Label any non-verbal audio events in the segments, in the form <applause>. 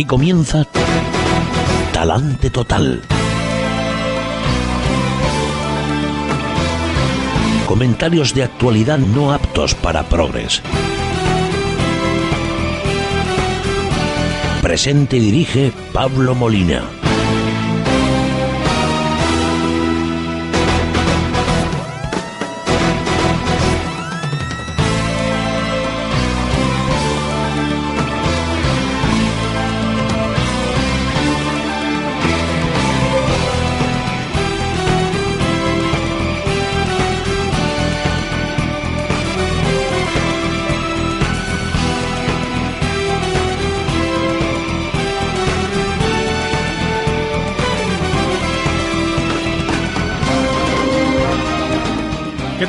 Aquí comienza Talante Total. Comentarios de actualidad no aptos para progres. Presente y dirige Pablo Molina.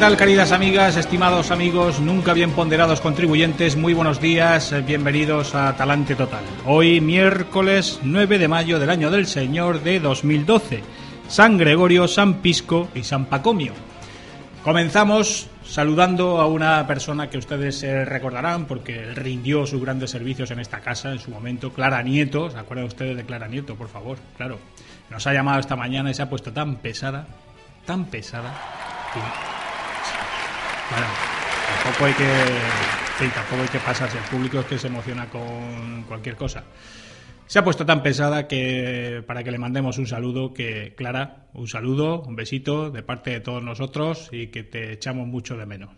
Tal, queridas amigas, estimados amigos, nunca bien ponderados contribuyentes? Muy buenos días, eh, bienvenidos a Talante Total. Hoy, miércoles 9 de mayo del año del Señor de 2012. San Gregorio, San Pisco y San Pacomio. Comenzamos saludando a una persona que ustedes recordarán porque rindió sus grandes servicios en esta casa en su momento, Clara Nieto. ¿Se acuerdan ustedes de Clara Nieto, por favor? Claro. Nos ha llamado esta mañana y se ha puesto tan pesada, tan pesada. Bueno, tampoco hay que. tampoco hay que pasarse. El público es que se emociona con cualquier cosa. Se ha puesto tan pesada que para que le mandemos un saludo, que Clara, un saludo, un besito de parte de todos nosotros y que te echamos mucho de menos.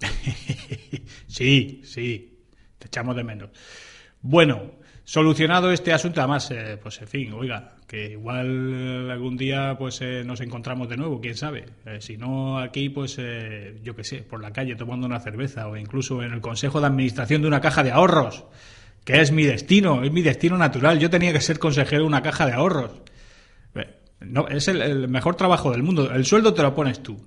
<laughs> sí, sí, te echamos de menos. Bueno, Solucionado este asunto, además, eh, pues en fin, oiga, que igual algún día pues eh, nos encontramos de nuevo, quién sabe. Eh, si no aquí, pues yo qué sé, por la calle tomando una cerveza o incluso en el consejo de administración de una caja de ahorros, que es mi destino, es mi destino natural. Yo tenía que ser consejero de una caja de ahorros. No, es el mejor trabajo del mundo. El sueldo te lo pones tú.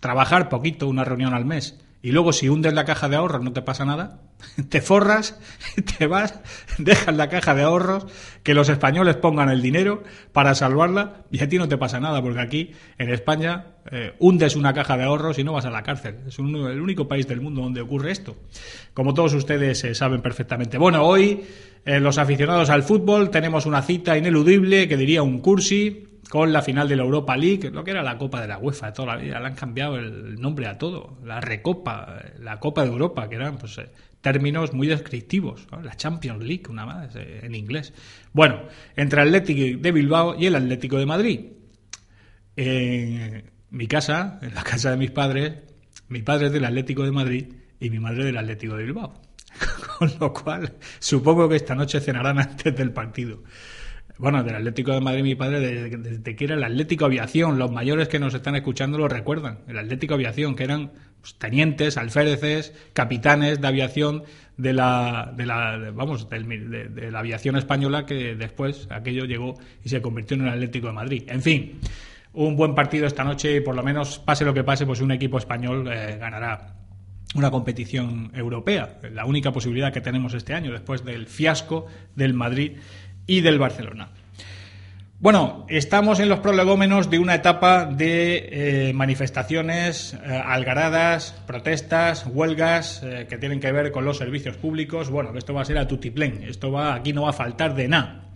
Trabajar poquito, una reunión al mes y luego si hundes la caja de ahorros no te pasa nada, <laughs> te forras, <laughs> te vas, dejas la caja de ahorros, que los españoles pongan el dinero para salvarla y a ti no te pasa nada, porque aquí en España eh, hundes una caja de ahorros y no vas a la cárcel. Es el único país del mundo donde ocurre esto. Como todos ustedes eh, saben perfectamente. Bueno, hoy eh, los aficionados al fútbol tenemos una cita ineludible que diría un cursi con la final de la Europa League, lo que era la Copa de la UEFA toda la vida, le han cambiado el nombre a todo, la Recopa, la Copa de Europa, que eran pues, eh, términos muy descriptivos, la Champions League, una más eh, en inglés. Bueno, entre el Atlético de Bilbao y el Atlético de Madrid. En mi casa, en la casa de mis padres, mi padre es del Atlético de Madrid y mi madre del Atlético de Bilbao. <laughs> Con lo cual, supongo que esta noche cenarán antes del partido bueno, del Atlético de Madrid, mi padre, desde, que era el Atlético Aviación, los mayores que nos están escuchando lo recuerdan, el Atlético Aviación, que eran pues, tenientes, alféreces, capitanes de aviación de la, de la vamos, de, la aviación española que después aquello llegó y se convirtió en el Atlético de Madrid. En fin, un buen partido esta noche y por lo menos, pase lo que pase, pues un equipo español eh, ganará una competición europea, la única posibilidad que tenemos este año después del fiasco del Madrid y del Barcelona. Bueno, estamos en los prolegómenos de una etapa de eh, manifestaciones, eh, algaradas, protestas, huelgas eh, que tienen que ver con los servicios públicos. Bueno, esto va a ser a tutiplén, esto va, aquí no va a faltar de nada,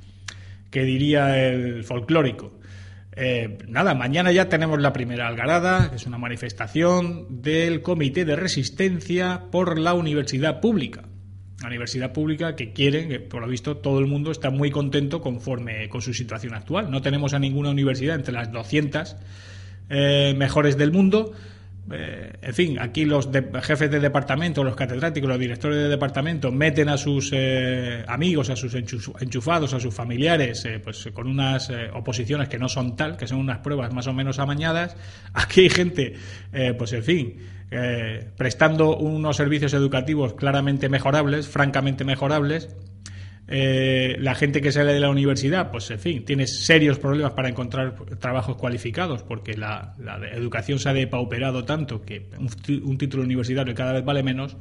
que diría el folclórico. nada, mañana ya tenemos la primera algarada, que es una manifestación del Comité de Resistencia por la Universidad Pública la universidad pública que quieren, que por lo visto todo el mundo está muy contento conforme con su situación actual. No tenemos a ninguna universidad entre las 200 eh, mejores del mundo. Eh, en fin, aquí los jefes de departamento, los catedráticos, los directores de departamento meten a sus eh, amigos, a sus enchufados, a sus familiares, pues con unas oposiciones que no son tal, que son unas pruebas más o menos amañadas. <laughs> Aquí hay gente, pues en fin, eh, prestando unos servicios educativos claramente mejorables, francamente mejorables. Eh, la gente que sale de la universidad, pues en fin, tiene serios problemas para encontrar trabajos cualificados porque la, educación se ha depauperado tanto que un, título universitario cada vez vale menos.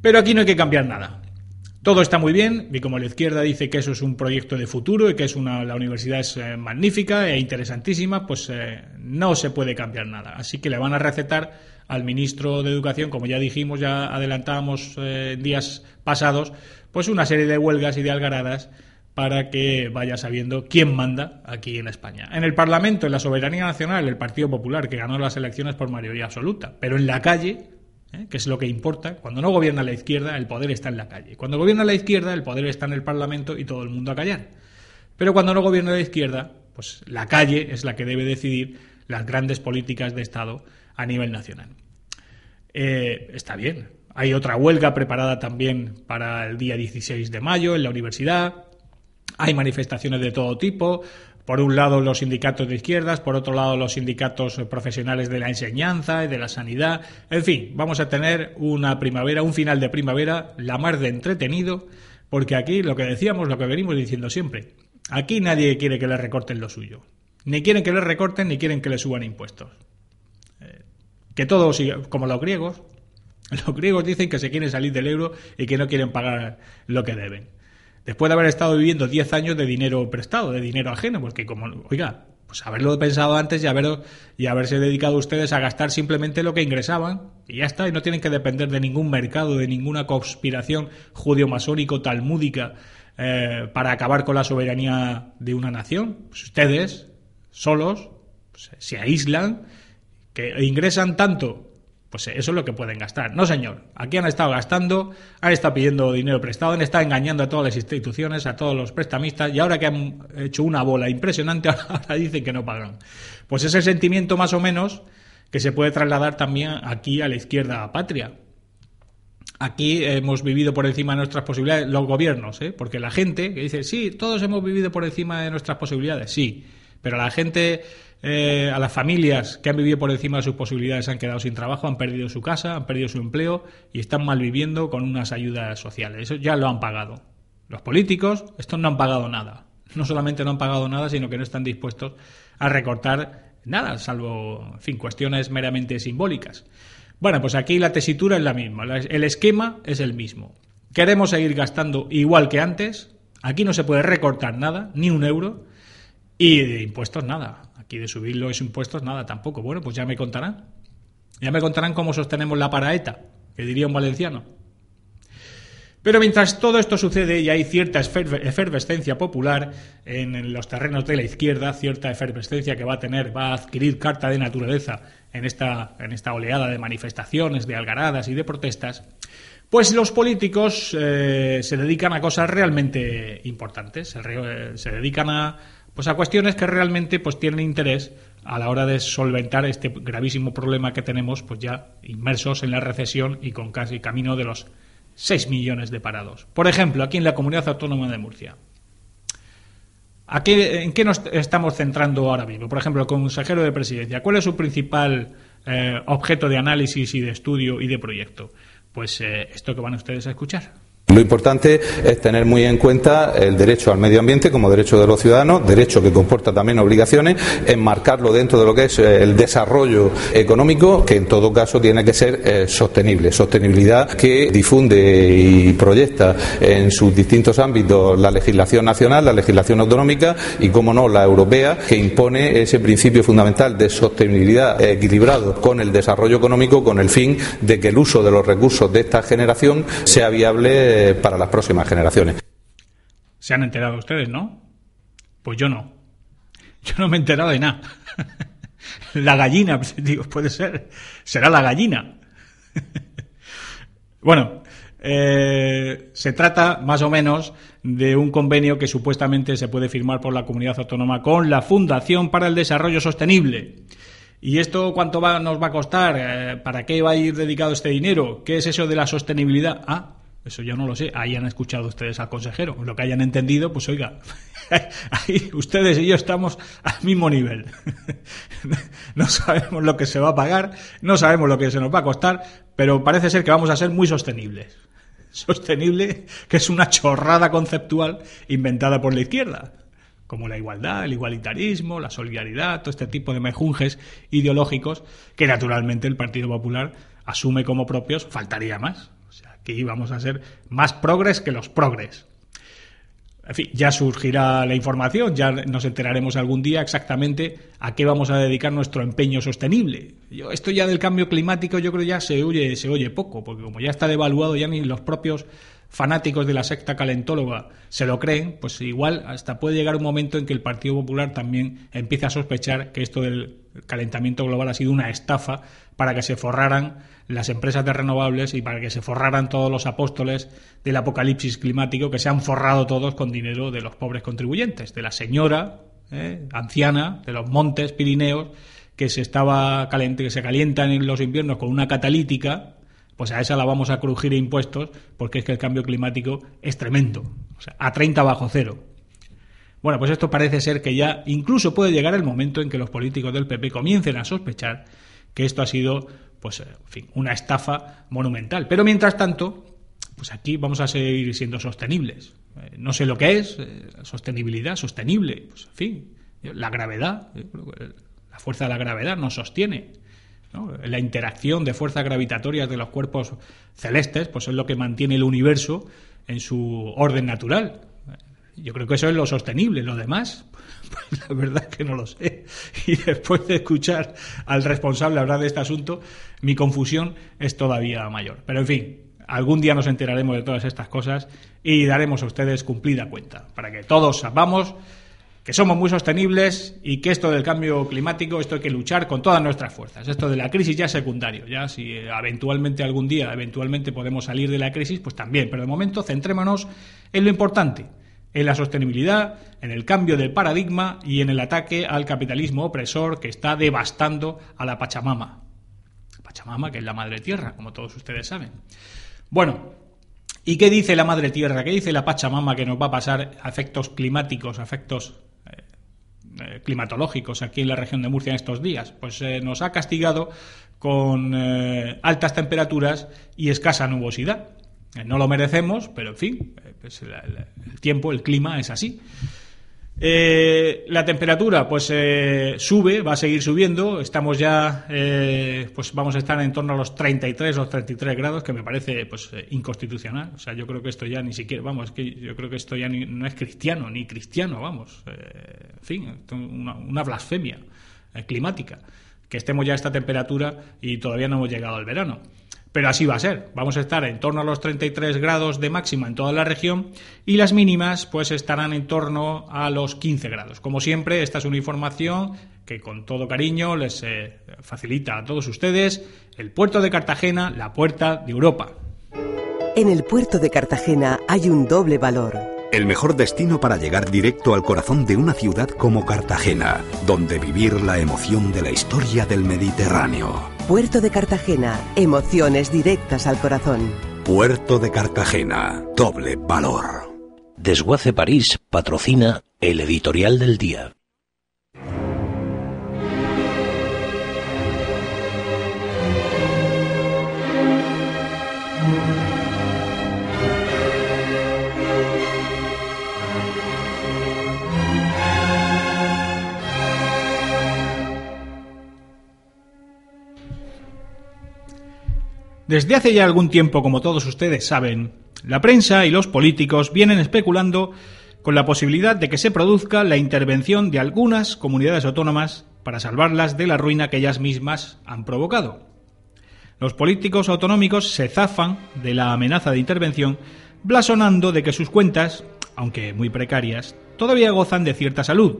Pero aquí no hay que cambiar nada. Todo está muy bien y como la izquierda dice que eso es un proyecto de futuro y que es una, la universidad es eh, magnífica e interesantísima, pues no se puede cambiar nada. Así que le van a recetar al ministro de Educación, como ya dijimos, ya adelantábamos eh, días pasados, pues una serie de huelgas y de algaradas para que vaya sabiendo quién manda aquí en España. En el Parlamento, en la soberanía nacional, el Partido Popular, que ganó las elecciones por mayoría absoluta, pero en la calle, ¿eh? que es lo que importa, cuando no gobierna la izquierda, el poder está en la calle. Cuando gobierna la izquierda, el poder está en el Parlamento y todo el mundo a callar. Pero cuando no gobierna la izquierda, pues la calle es la que debe decidir las grandes políticas de Estado a nivel nacional. Eh, está bien. Hay otra huelga preparada también para el día 16 de mayo en la universidad. Hay manifestaciones de todo tipo. Por un lado los sindicatos de izquierdas, por otro lado los sindicatos profesionales de la enseñanza y de la sanidad. En fin, vamos a tener una primavera, un final de primavera, la más de entretenido, porque aquí lo que decíamos, lo que venimos diciendo siempre, aquí nadie quiere que le recorten lo suyo. Ni quieren que le recorten ni quieren que le suban impuestos. Que todo siga, como los griegos. <laughs> Los griegos dicen que se quieren salir del euro y que no quieren pagar lo que deben. Después de haber estado viviendo 10 años de dinero prestado, de dinero ajeno, porque como, oiga, pues haberlo pensado antes y, haber, y haberse dedicado ustedes a gastar simplemente lo que ingresaban y ya está, y no tienen que depender de ningún mercado, de ninguna conspiración judío-masónico-talmúdica eh, para acabar con la soberanía de una nación. Pues ustedes, solos, se aíslan, que ingresan tanto, pues eso es lo que pueden gastar. No, señor, aquí han estado gastando, han estado pidiendo dinero prestado, han estado engañando a todas las instituciones, a todos los prestamistas, y ahora que han hecho una bola impresionante, <laughs> ahora dicen que no pagan. Pues ese sentimiento más o menos que se puede trasladar también aquí a la izquierda patria. Aquí hemos vivido por encima de nuestras posibilidades, los gobiernos, ¿eh? porque la gente que dice, sí, todos hemos vivido por encima de nuestras posibilidades, sí, pero la gente, eh, a las familias que han vivido por encima de sus posibilidades han quedado sin trabajo, han perdido su casa, han perdido su empleo y están mal viviendo con unas ayudas sociales. Eso ya lo han pagado. Los políticos, estos no han pagado nada. No solamente no han pagado nada, sino que no están dispuestos a recortar nada, salvo, en fin, cuestiones meramente simbólicas. Bueno, pues aquí la tesitura es la misma, el esquema es el mismo. Queremos seguir gastando igual que antes, aquí no se puede recortar nada, ni un euro, y de impuestos nada. Aquí de subir los impuestos nada tampoco. Bueno, pues ya me contarán. Ya me contarán cómo sostenemos la paraeta, que diría un valenciano. Pero mientras todo esto sucede y hay cierta efervescencia popular en los terrenos de la izquierda, cierta efervescencia que va a tener, va a adquirir carta de naturaleza en esta, en esta oleada de manifestaciones, de algaradas y de protestas, pues los políticos eh, se dedican a cosas realmente importantes, se, se dedican a, pues a cuestiones que realmente pues tienen interés a la hora de solventar este gravísimo problema que tenemos pues ya inmersos en la recesión y con casi camino de los 6 millones de parados. Por ejemplo, aquí en la Comunidad Autónoma de Murcia. ¿En qué nos estamos centrando ahora mismo? Por ejemplo, el consejero de presidencia. ¿Cuál es su principal eh, objeto de análisis y de estudio y de proyecto? Pues eh, esto que van ustedes a escuchar. Lo importante es tener muy en cuenta el derecho al medio ambiente como derecho de los ciudadanos, derecho que comporta también obligaciones, enmarcarlo dentro de lo que es eh, el desarrollo económico, que en todo caso tiene que ser eh, sostenible. Sostenibilidad que difunde y proyecta en sus distintos ámbitos la legislación nacional, la legislación autonómica y, como no, la europea, que impone ese principio fundamental de sostenibilidad equilibrado con el desarrollo económico con el fin de que el uso de los recursos de esta generación sea viable para las próximas generaciones. ¿Se han enterado ustedes, no? Pues yo no. Yo no me he enterado de nada. <laughs> La gallina, pues, digo, puede ser. Será la gallina. <laughs> Bueno, eh, se trata más o menos de un convenio que supuestamente se puede firmar por la comunidad autónoma con la Fundación para el Desarrollo Sostenible. ¿Y esto cuánto nos va a costar? Eh, ¿Para qué va a ir dedicado este dinero? ¿Qué es eso de la sostenibilidad? Ah, eso yo no lo sé. Ahí han escuchado ustedes al consejero. Lo que hayan entendido, pues oiga, <laughs> ahí ustedes y yo estamos al mismo nivel. <laughs> No sabemos lo que se va a pagar, no sabemos lo que se nos va a costar, pero parece ser que vamos a ser muy sostenibles. Sostenible, que es una chorrada conceptual inventada por la izquierda como la igualdad, el igualitarismo, la solidaridad, todo este tipo de mejunjes ideológicos que naturalmente el Partido Popular asume como propios, faltaría más que íbamos a ser más progres que los progres. En fin, ya surgirá la información, ya nos enteraremos algún día exactamente a qué vamos a dedicar nuestro empeño sostenible. Yo, esto ya del cambio climático yo creo ya se oye, se oye poco, porque como ya está devaluado ya ni los propios fanáticos de la secta calentóloga se lo creen, pues igual hasta puede llegar un momento en que el Partido Popular también empiece a sospechar que esto del calentamiento global ha sido una estafa para que se forraran las empresas de renovables y para que se forraran todos los apóstoles del apocalipsis climático, que se han forrado todos con dinero de los pobres contribuyentes, de la señora eh, anciana de los montes Pirineos que se estaba que se calientan en los inviernos con una catalítica, pues a esa la vamos a crujir impuestos porque es que el cambio climático es tremendo, o sea, a 30 bajo cero. Bueno, pues esto parece ser que ya incluso puede llegar el momento en que los políticos del PP comiencen a sospechar que esto ha sido, pues, en fin, una estafa monumental. Pero mientras tanto, pues aquí vamos a seguir siendo sostenibles. Eh, no sé lo que es, eh, sostenibilidad, sostenible, pues, en fin, la gravedad, eh, la fuerza de la gravedad nos sostiene. La interacción de fuerzas gravitatorias de los cuerpos celestes, pues es lo que mantiene el universo en su orden natural. Yo creo que eso es lo sostenible. Lo demás, pues <laughs> la verdad que no lo sé. Y después de escuchar al responsable hablar de este asunto, mi confusión es todavía mayor. Pero en fin, algún día nos enteraremos de todas estas cosas y daremos a ustedes cumplida cuenta, para que todos sepamos que somos muy sostenibles y que esto del cambio climático, esto hay que luchar con todas nuestras fuerzas. Esto de la crisis ya es secundario, ya si eventualmente algún día, eventualmente podemos salir de la crisis, pues también, pero de momento centrémonos en lo importante, en la sostenibilidad, en el cambio del paradigma y en el ataque al capitalismo opresor que está devastando a la Pachamama. Pachamama, que es la madre tierra, como todos ustedes saben. Bueno, ¿y qué dice la madre tierra? ¿Qué dice la Pachamama que nos va a pasar a efectos climáticos, a efectos eh, climatológicos aquí en la región de Murcia en estos días. Pues eh, nos ha castigado con eh, altas temperaturas y escasa nubosidad. No lo merecemos, pero en fin, pues el tiempo, el clima es así. Eh, la temperatura pues eh, sube, va a seguir subiendo. Estamos ya, eh, pues vamos a estar en torno a los 33 o 33 grados, que me parece pues inconstitucional. O sea, yo creo que esto ya ni siquiera, vamos, es que yo creo que esto ya no es cristiano, ni cristiano, vamos. en fin, una, una blasfemia climática. Que estemos ya a esta temperatura y todavía no hemos llegado al verano pero así va a ser. Vamos a estar en torno a los 33 grados de máxima en toda la región y las mínimas pues estarán en torno a los 15 grados. Como siempre, esta es una información que con todo cariño les eh, facilita a todos ustedes el puerto de Cartagena, la puerta de Europa. En el puerto de Cartagena hay un doble valor. El mejor destino para llegar directo al corazón de una ciudad como Cartagena, donde vivir la emoción de la historia del Mediterráneo. Puerto de Cartagena, emociones directas al corazón. Puerto de Cartagena, doble valor. Desguace París patrocina el editorial del día. Desde hace ya algún tiempo, como todos ustedes saben, la prensa y los políticos vienen especulando con la posibilidad de que se produzca la intervención de algunas comunidades autónomas para salvarlas de la ruina que ellas mismas han provocado. Los políticos autonómicos se zafan de la amenaza de intervención blasonando de que sus cuentas, aunque muy precarias, todavía gozan de cierta salud.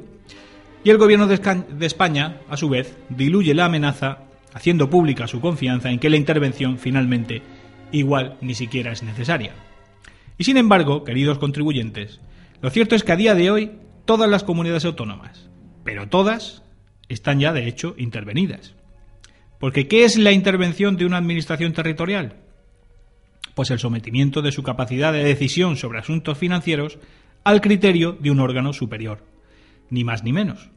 Y el gobierno de España, a su vez, diluye la amenaza haciendo pública su confianza en que la intervención finalmente igual ni siquiera es necesaria. Y sin embargo, queridos contribuyentes, lo cierto es que a día de hoy todas las comunidades autónomas, pero todas, están ya de hecho intervenidas. Porque ¿qué es la intervención de una administración territorial? Pues el sometimiento de su capacidad de decisión sobre asuntos financieros al criterio de un órgano superior, ni más ni menos.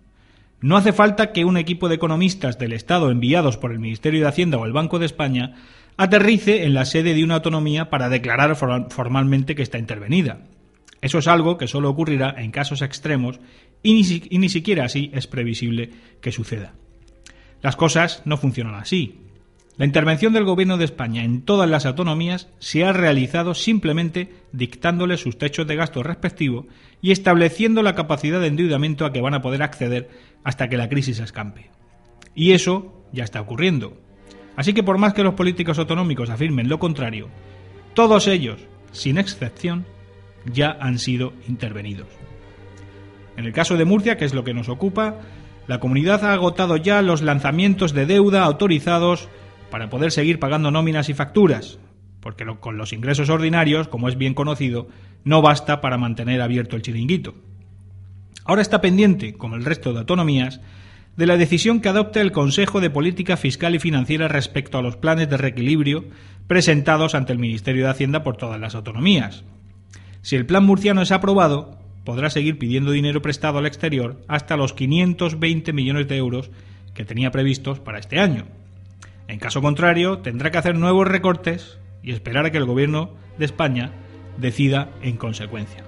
No hace falta que un equipo de economistas del Estado enviados por el Ministerio de Hacienda o el Banco de España aterrice en la sede de una autonomía para declarar formalmente que está intervenida. Eso es algo que solo ocurrirá en casos extremos y ni, y ni siquiera así es previsible que suceda. Las cosas no funcionan así. La intervención del Gobierno de España en todas las autonomías se ha realizado simplemente dictándole sus techos de gasto respectivos y estableciendo la capacidad de endeudamiento a que van a poder acceder hasta que la crisis escampe. Y eso ya está ocurriendo. Así que por más que los políticos autonómicos afirmen lo contrario, todos ellos, sin excepción, ya han sido intervenidos. En el caso de Murcia, que es lo que nos ocupa, la comunidad ha agotado ya los lanzamientos de deuda autorizados para poder seguir pagando nóminas y facturas, porque con los ingresos ordinarios, como es bien conocido, no basta para mantener abierto el chiringuito. Ahora está pendiente, como el resto de autonomías, de la decisión que adopte el Consejo de Política Fiscal y Financiera respecto a los planes de reequilibrio presentados ante el Ministerio de Hacienda por todas las autonomías. Si el plan murciano es aprobado, podrá seguir pidiendo dinero prestado al exterior hasta los 520 millones de euros que tenía previstos para este año. En caso contrario, tendrá que hacer nuevos recortes y esperar a que el Gobierno de España decida en consecuencia.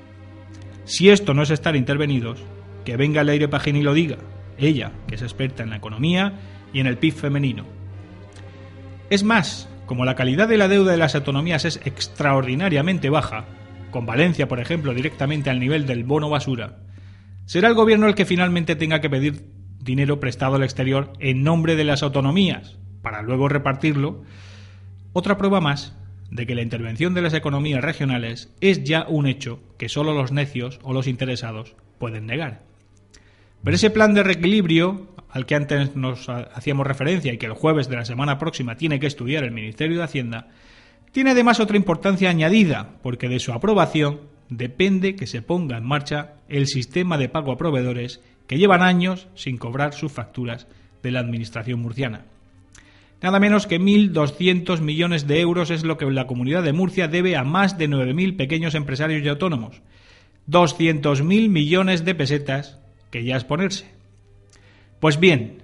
Si esto no es estar intervenidos, que venga Leire Pajín y lo diga, ella, que es experta en la economía y en el PIB femenino. Es más, como la calidad de la deuda de las autonomías es extraordinariamente baja, con Valencia, por ejemplo, directamente al nivel del bono basura, será el gobierno el que finalmente tenga que pedir dinero prestado al exterior en nombre de las autonomías, para luego repartirlo. Otra prueba más de que la intervención de las economías regionales es ya un hecho que solo los necios o los interesados pueden negar. Pero ese plan de reequilibrio al que antes nos hacíamos referencia y que el jueves de la semana próxima tiene que estudiar el Ministerio de Hacienda, tiene además otra importancia añadida, porque de su aprobación depende que se ponga en marcha el sistema de pago a proveedores que llevan años sin cobrar sus facturas de la Administración murciana. Nada menos que 1.200 millones de euros es lo que la comunidad de Murcia debe a más de 9.000 pequeños empresarios y autónomos. 200.000 millones de pesetas, que ya es ponerse. Pues bien,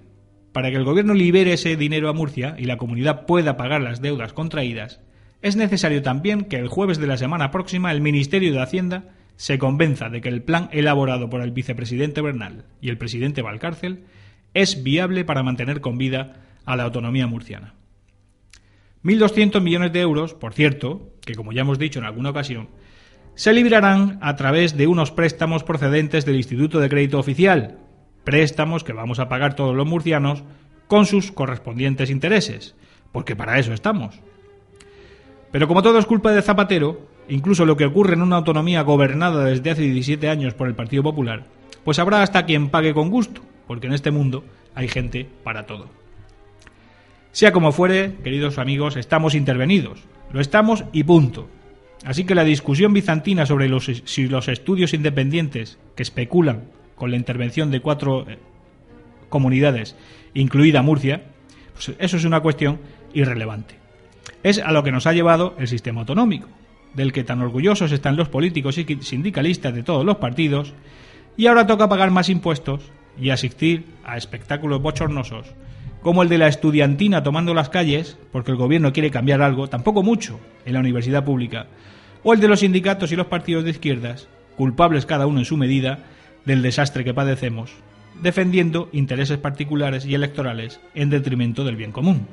para que el gobierno libere ese dinero a Murcia y la comunidad pueda pagar las deudas contraídas, es necesario también que el jueves de la semana próxima el Ministerio de Hacienda se convenza de que el plan elaborado por el vicepresidente Bernal y el presidente Valcárcel es viable para mantener con vida a la autonomía murciana. 1.200 millones de euros, por cierto, que como ya hemos dicho en alguna ocasión, se librarán a través de unos préstamos procedentes del Instituto de Crédito Oficial, préstamos que vamos a pagar todos los murcianos con sus correspondientes intereses, porque para eso estamos. Pero como todo es culpa de Zapatero, incluso lo que ocurre en una autonomía gobernada desde hace 17 años por el Partido Popular, pues habrá hasta quien pague con gusto, porque en este mundo hay gente para todo. Sea como fuere, queridos amigos, estamos intervenidos. Lo estamos y punto. Así que la discusión bizantina sobre los, si los estudios independientes que especulan con la intervención de cuatro eh, comunidades, incluida Murcia, pues eso es una cuestión irrelevante. Es a lo que nos ha llevado el sistema autonómico, del que tan orgullosos están los políticos y sindicalistas de todos los partidos, y ahora toca pagar más impuestos y asistir a espectáculos bochornosos como el de la estudiantina tomando las calles, porque el gobierno quiere cambiar algo, tampoco mucho, en la universidad pública, o el de los sindicatos y los partidos de izquierdas, culpables cada uno en su medida del desastre que padecemos, defendiendo intereses particulares y electorales en detrimento del bien común.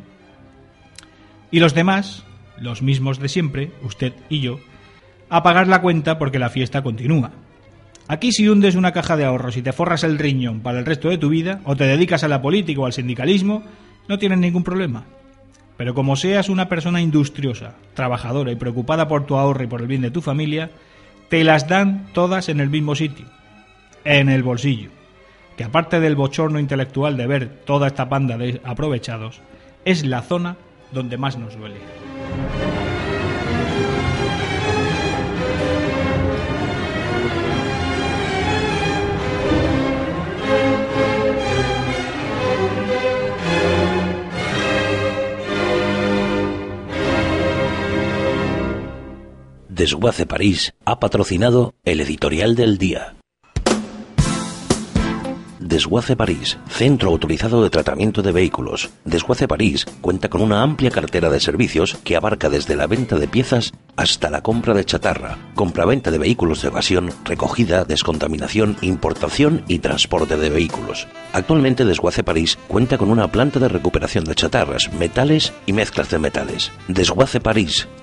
Y los demás, los mismos de siempre, usted y yo, a pagar la cuenta porque la fiesta continúa. Aquí si hundes una caja de ahorros y te forras el riñón para el resto de tu vida, o te dedicas a la política o al sindicalismo, no tienes ningún problema. Pero como seas una persona industriosa, trabajadora y preocupada por tu ahorro y por el bien de tu familia, te las dan todas en el mismo sitio, en el bolsillo. Que aparte del bochorno intelectual de ver toda esta panda de aprovechados, es la zona donde más nos duele. Desguace París ha patrocinado el editorial del día. Desguace París, centro autorizado de tratamiento de vehículos. Desguace París cuenta con una amplia cartera de servicios que abarca desde la venta de piezas hasta la compra de chatarra, compra-venta de vehículos de evasión, recogida, descontaminación, importación y transporte de vehículos. Actualmente Desguace París cuenta con una planta de recuperación de chatarras, metales y mezclas de metales. Desguace París,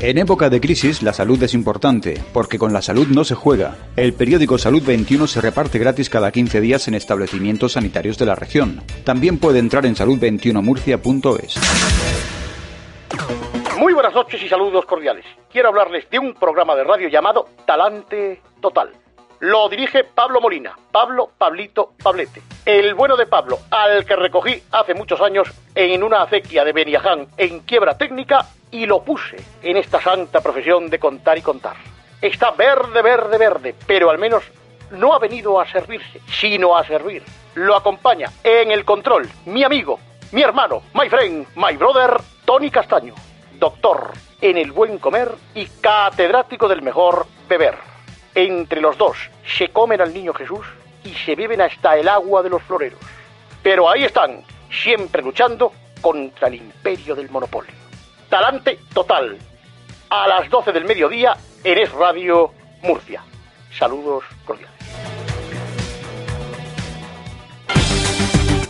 En época de crisis, la salud es importante, porque con la salud no se juega. El periódico Salud 21 se reparte gratis cada 15 días en establecimientos sanitarios de la región. También puede entrar en salud21murcia.es. Muy buenas noches y saludos cordiales. Quiero hablarles de un programa de radio llamado Talante Total. Lo dirige Pablo Molina, Pablo Pablito Pablete. El bueno de Pablo, al que recogí hace muchos años en una acequia de Beniaján en quiebra técnica y lo puse en esta santa profesión de contar y contar. Está verde, verde, verde, pero al menos no ha venido a servirse, sino a servir. Lo acompaña en el control mi amigo, mi hermano, my friend, my brother, Tony Castaño, doctor en el buen comer y catedrático del mejor beber. Entre los dos se comen al niño Jesús y se beben hasta el agua de los floreros. Pero ahí están, siempre luchando contra el imperio del monopolio. Talante total. A las 12 del mediodía en Es Radio Murcia. Saludos cordiales.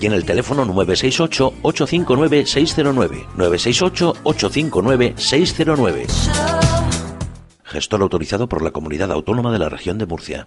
y en el teléfono 968-859-609. 968-859-609. Gestor autorizado por la Comunidad Autónoma de la Región de Murcia.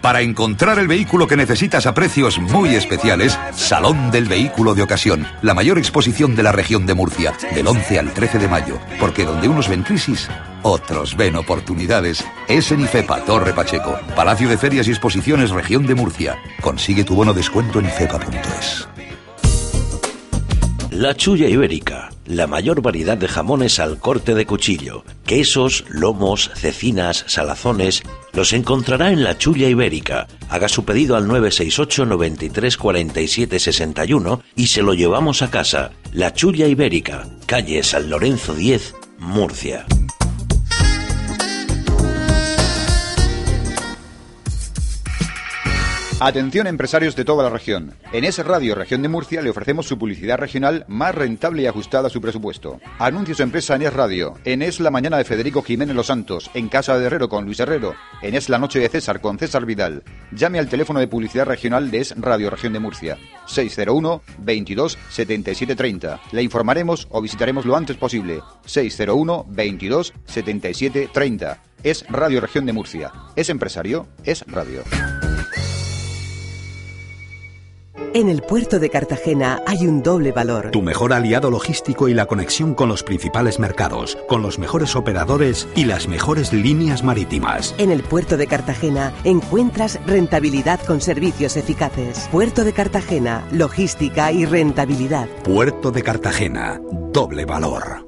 Para encontrar el vehículo que necesitas a precios muy especiales, Salón del Vehículo de Ocasión, la mayor exposición de la región de Murcia, del 11 al 13 de mayo, porque donde unos ven crisis, otros ven oportunidades. Es en IFEPA, Torre Pacheco, Palacio de Ferias y Exposiciones, región de Murcia. Consigue tu bono descuento en ifepa.es. La Chulla Ibérica, la mayor variedad de jamones al corte de cuchillo, quesos, lomos, cecinas, salazones, los encontrará en La Chulla Ibérica. Haga su pedido al 968 93 47 61 y se lo llevamos a casa. La Chulla Ibérica, calle San Lorenzo 10, Murcia. Atención empresarios de toda la región. En ese Radio Región de Murcia le ofrecemos su publicidad regional más rentable y ajustada a su presupuesto. Anuncie su empresa en Es Radio, en Es La Mañana de Federico Jiménez Los Santos, en Casa de Herrero con Luis Herrero, en Es La Noche de César con César Vidal. Llame al teléfono de publicidad regional de Es Radio Región de Murcia, 601 22 77 30. Le informaremos o visitaremos lo antes posible, 601 22 77 30. Es Radio Región de Murcia. Es empresario, es radio. En el puerto de Cartagena hay un doble valor. Tu mejor aliado logístico y la conexión con los principales mercados, con los mejores operadores y las mejores líneas marítimas. En el puerto de Cartagena encuentras rentabilidad con servicios eficaces. Puerto de Cartagena, logística y rentabilidad. Puerto de Cartagena, doble valor.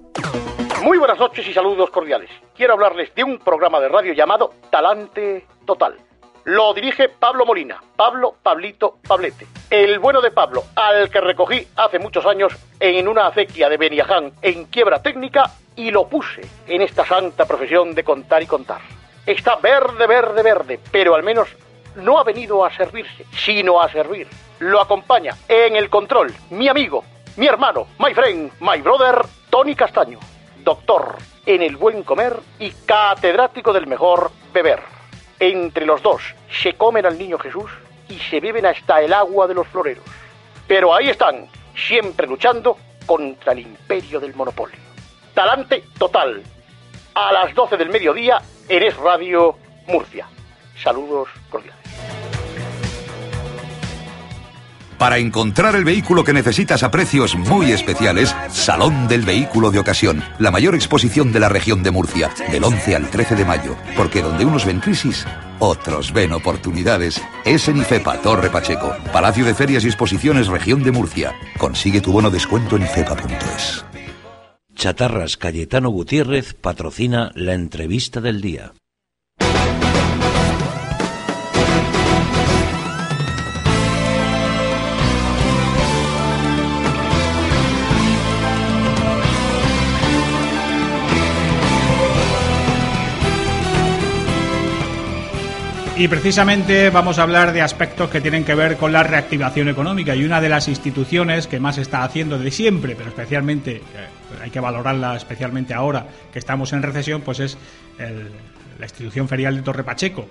Muy buenas noches y saludos cordiales. Quiero hablarles de un programa de radio llamado Talante Total. Lo dirige Pablo Molina, Pablo Pablito Pablete. El bueno de Pablo, al que recogí hace muchos años en una acequia de Beniaján en quiebra técnica y lo puse en esta santa profesión de contar y contar. Está verde, verde, verde, pero al menos no ha venido a servirse, sino a servir. Lo acompaña en el control mi amigo, mi hermano, my friend, my brother, Tony Castaño, doctor en el buen comer y catedrático del mejor beber. Entre los dos se comen al niño Jesús y se beben hasta el agua de los floreros. Pero ahí están, siempre luchando contra el imperio del monopolio. Talante total. A las 12 del mediodía en Es Radio Murcia. Saludos cordiales. Para encontrar el vehículo que necesitas a precios muy especiales, Salón del Vehículo de Ocasión, la mayor exposición de la región de Murcia, del 11 al 13 de mayo, porque donde unos ven crisis, otros ven oportunidades. Es en IFEPA, Torre Pacheco, Palacio de Ferias y Exposiciones, región de Murcia. Consigue tu bono descuento en ifepa.es. Chatarras Cayetano Gutiérrez patrocina la entrevista del día. Y precisamente vamos a hablar de aspectos que tienen que ver con la reactivación económica y una de las instituciones que más está haciendo de siempre, pero especialmente eh, hay que valorarla especialmente ahora que estamos en recesión, pues es el- la institución ferial de Torre Pacheco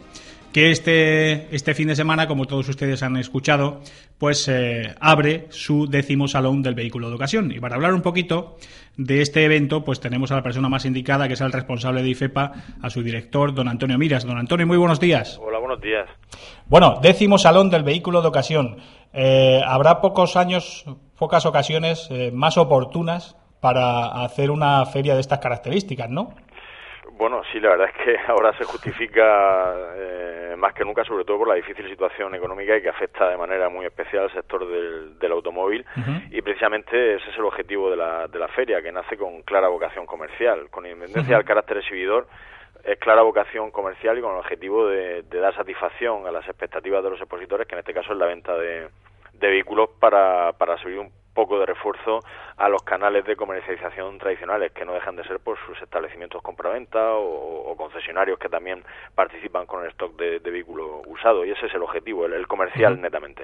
que este, este fin de semana, como todos ustedes han escuchado, pues eh, abre su décimo salón del vehículo de ocasión. Y para hablar un poquito de este evento, pues tenemos a la persona más indicada, que es el responsable de IFEPA, a su director, don Antonio Miras. Don Antonio, muy buenos días. Hola, buenos días. Bueno, décimo salón del vehículo de ocasión. Eh, habrá pocos años, pocas ocasiones eh, más oportunas para hacer una feria de estas características, ¿no? Bueno, sí, la verdad es que <laughs> ahora se justifica eh, más que nunca, sobre todo por la difícil situación económica y que afecta de manera muy especial al sector del, del automóvil. Y precisamente ese es el objetivo de la, de la feria, que nace con clara vocación comercial, con independencia del carácter exhibidor. Es clara vocación comercial y con el objetivo de, de dar satisfacción a las expectativas de los expositores, que en este caso es la venta de, de vehículos para, para servir un poco de refuerzo a los canales de comercialización tradicionales, que no dejan de ser por sus establecimientos compraventa o, o concesionarios que también participan con el stock de, de vehículo usado. Y ese es el objetivo, el, el comercial netamente.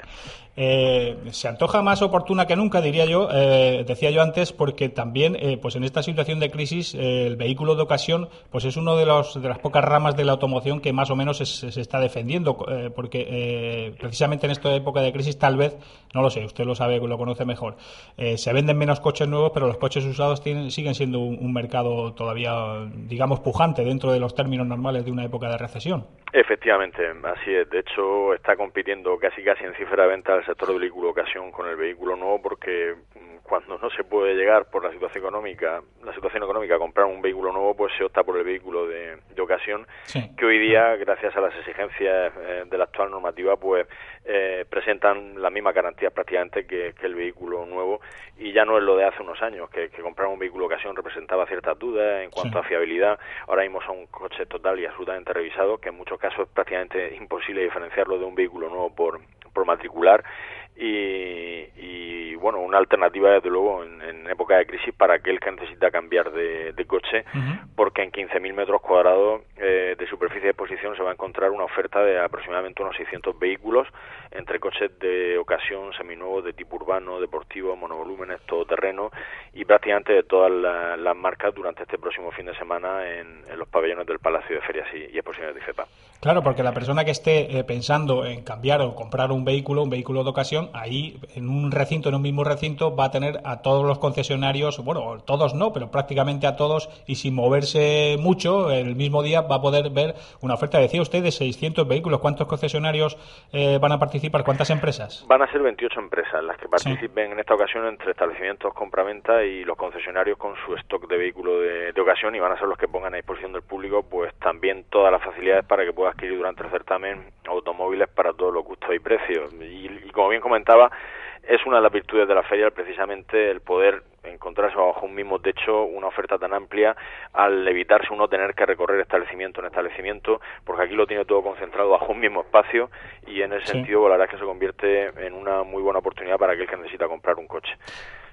Eh, se antoja más oportuna que nunca, diría yo, eh, decía yo antes, porque también, eh, pues en esta situación de crisis, eh, el vehículo de ocasión, pues es uno de los de las pocas ramas de la automoción que más o menos se, se está defendiendo, porque precisamente en esta época de crisis, tal vez, no lo sé, usted lo sabe, lo conoce mejor, se venden menos coches nuevos, pero los coches usados tienen, siguen siendo un, un mercado todavía, digamos, pujante dentro de los términos normales de una época de recesión. Efectivamente, así es. De hecho, está compitiendo casi casi en cifra de venta el sector del vehículo ocasión con el vehículo nuevo porque mm, cuando no se puede llegar por la situación económica, la situación económica a comprar un vehículo nuevo, pues se opta por el vehículo de, de ocasión que hoy día, gracias a las exigencias eh, de la actual normativa, pues eh, presentan las mismas garantías prácticamente que, que el vehículo nuevo y ya no es lo de hace unos años, que, que comprar un vehículo ocasión representaba ciertas dudas en cuanto Sí. a fiabilidad. Ahora mismo son un coche total y absolutamente revisado, que en muchos casos es prácticamente imposible diferenciarlo de un vehículo nuevo por, por matricular. Y, y, bueno, una alternativa desde luego en, en época de crisis para aquel que necesita cambiar de, de coche, porque en 15.000 metros cuadrados eh, de superficie de exposición se va a encontrar una oferta de aproximadamente unos 600 vehículos, entre coches de ocasión, seminuevos, de tipo urbano, deportivo, monovolúmenes, todoterreno y prácticamente de todas la- las marcas durante este próximo fin de semana en, en los pabellones del Palacio de Ferias y, y Exposiciones de IFEPA. Claro, porque la persona que esté eh, pensando en cambiar o comprar un vehículo, un vehículo de ocasión, ahí en un recinto, en un mismo recinto, va a tener a todos los concesionarios, bueno, todos no, pero prácticamente a todos, y sin moverse mucho, el mismo día va a poder ver una oferta. Decía usted de 600 vehículos. ¿Cuántos concesionarios eh, van a participar? ¿Cuántas empresas? Van a ser 28 empresas las que participen en esta ocasión entre establecimientos compra-venta y los concesionarios con su stock de vehículo de, de ocasión y van a ser los que pongan a disposición del público pues también todas las facilidades para que pueda adquirir durante el certamen automóviles para todos los gustos y precios. Y, y como bien comentaba, es una de las virtudes de la feria precisamente el poder encontrarse bajo un mismo techo una oferta tan amplia al evitarse uno tener que recorrer establecimiento en establecimiento, porque aquí lo tiene todo concentrado bajo un mismo espacio y en ese sentido pues, la verdad es que se convierte en una muy buena oportunidad para aquel que necesita comprar un coche.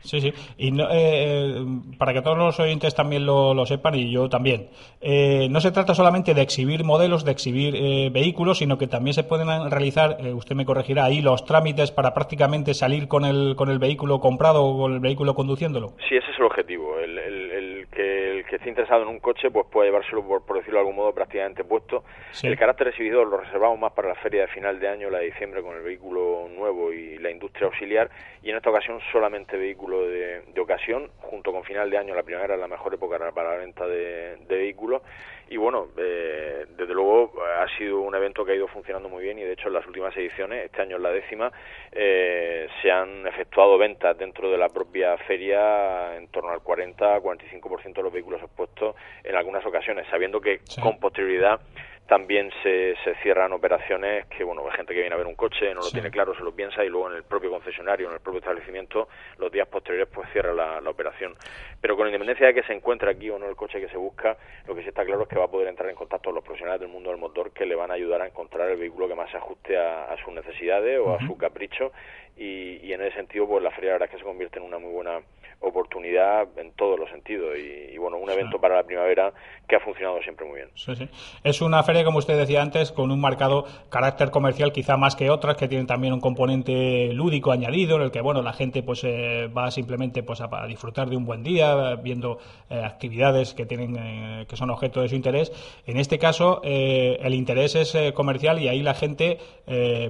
Sí, sí. Y no, eh, para que todos los oyentes también lo, sepan y yo también, eh, no se trata solamente de exhibir modelos, de exhibir eh, vehículos, sino que también se pueden realizar, usted me corregirá ahí, los trámites para prácticamente salir con el, con el vehículo comprado o con el vehículo Sí, ese es el objetivo. El, que el que esté interesado en un coche pues puede llevárselo, por, decirlo de algún modo, prácticamente puesto. El carácter exhibidor lo reservamos más para la feria de final de año, la de diciembre, con el vehículo nuevo y la industria auxiliar, y en esta ocasión solamente vehículos de, ocasión, junto con final de año, la primavera es la mejor época para la venta de, vehículos. Y bueno, eh, desde luego ha sido un evento que ha ido funcionando muy bien y de hecho en las últimas ediciones, este año es la décima, eh, se han efectuado ventas dentro de la propia feria en torno al 40-45% de los vehículos expuestos en algunas ocasiones, sabiendo que con posterioridad también se, se, cierran operaciones que, bueno, hay gente que viene a ver un coche, no lo tiene claro, se lo piensa y luego en el propio concesionario, en el propio establecimiento, los días posteriores pues cierra la, operación. Pero con independencia de que se encuentre aquí o no el coche que se busca, lo que sí está claro es que va a poder entrar en contacto con los profesionales del mundo del motor que le van a ayudar a encontrar el vehículo que más se ajuste a, sus necesidades o a su capricho y, y, en ese sentido pues la feria la verdad es que se convierte en una muy buena oportunidad en todos los sentidos y, bueno, un evento para la primavera que ha funcionado siempre muy bien. Sí, sí. Es una feria, como usted decía antes, con un marcado carácter comercial quizá más que otras que tienen también un componente lúdico añadido en el que bueno, la gente pues eh, va simplemente pues a, disfrutar de un buen día viendo eh, actividades que tienen eh, que son objeto de su interés. En este caso el interés es comercial y ahí la gente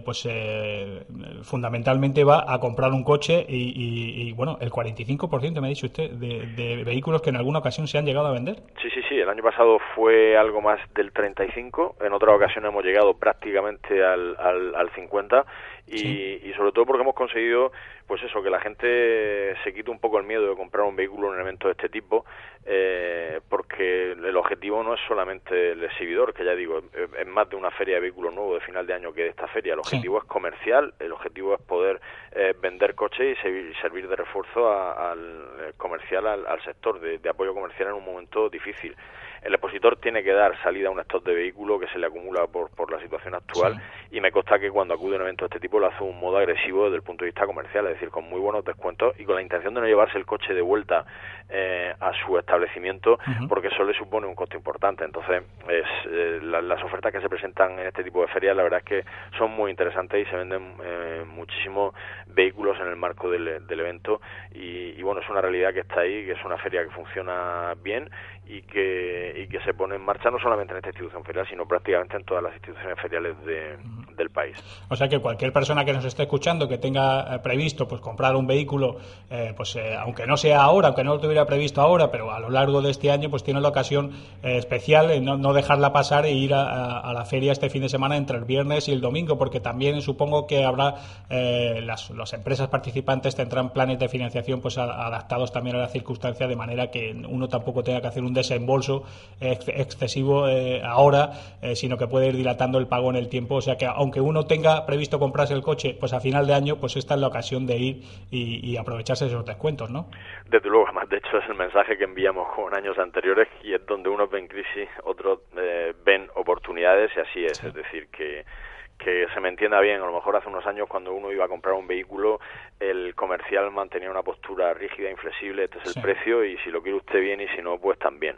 pues fundamentalmente va a comprar un coche y, y bueno, el 45% me ha dicho usted, de, vehículos que en alguna ocasión se han llegado a vender. Sí, sí, sí. El año pasado fue algo más del 35. En otra ocasión hemos llegado prácticamente al, al, al 50 y, sobre todo porque hemos conseguido pues eso que la gente se quite un poco el miedo de comprar un vehículo en un evento de este tipo eh, porque el objetivo no es solamente el exhibidor que ya digo es, más de una feria de vehículos nuevos de final de año que de esta feria. El objetivo es comercial el objetivo es poder eh, vender coches y servir, de refuerzo al comercial al, sector de apoyo comercial en un momento difícil el expositor tiene que dar salida a un stock de vehículo que se le acumula por, por la situación actual y me consta que cuando acude a un evento de este tipo lo hace un modo agresivo desde el punto de vista comercial, es decir, con muy buenos descuentos y con la intención de no llevarse el coche de vuelta eh, a su establecimiento porque eso le supone un costo importante. Entonces, es, eh, las ofertas que se presentan en este tipo de ferias la verdad es que son muy interesantes y se venden eh, muchísimos vehículos en el marco del, del evento y, y bueno, es una realidad que está ahí, que es una feria que funciona bien y que, y que se pone en marcha no solamente en esta institución ferial, sino prácticamente en todas las instituciones feriales del país. O sea que cualquier persona que nos esté escuchando que tenga eh, previsto pues comprar un vehículo, eh, pues eh, aunque no sea ahora, aunque no lo tuviera previsto ahora, pero a lo largo de este año, pues tiene la ocasión especial no, no, dejarla pasar e ir a, la feria este fin de semana entre el viernes y el domingo, porque también supongo que habrá las, las, empresas participantes tendrán planes de financiación pues adaptados también a la circunstancia de manera que uno tampoco tenga que hacer un desembolso excesivo eh, ahora, eh, sino que puede ir dilatando el pago en el tiempo. O sea que aunque uno tenga previsto comprarse el coche, pues a final de año, pues esta es la ocasión de ir y, aprovecharse de esos descuentos, ¿no? Desde luego, además, de hecho es el mensaje que enviamos con años anteriores y es donde unos ven crisis, otros eh, ven oportunidades y así es. Es decir, que que se me entienda bien, a lo mejor hace unos años cuando uno iba a comprar un vehículo, el comercial mantenía una postura rígida, inflexible, este es el precio y si lo quiere usted bien y si no, pues también.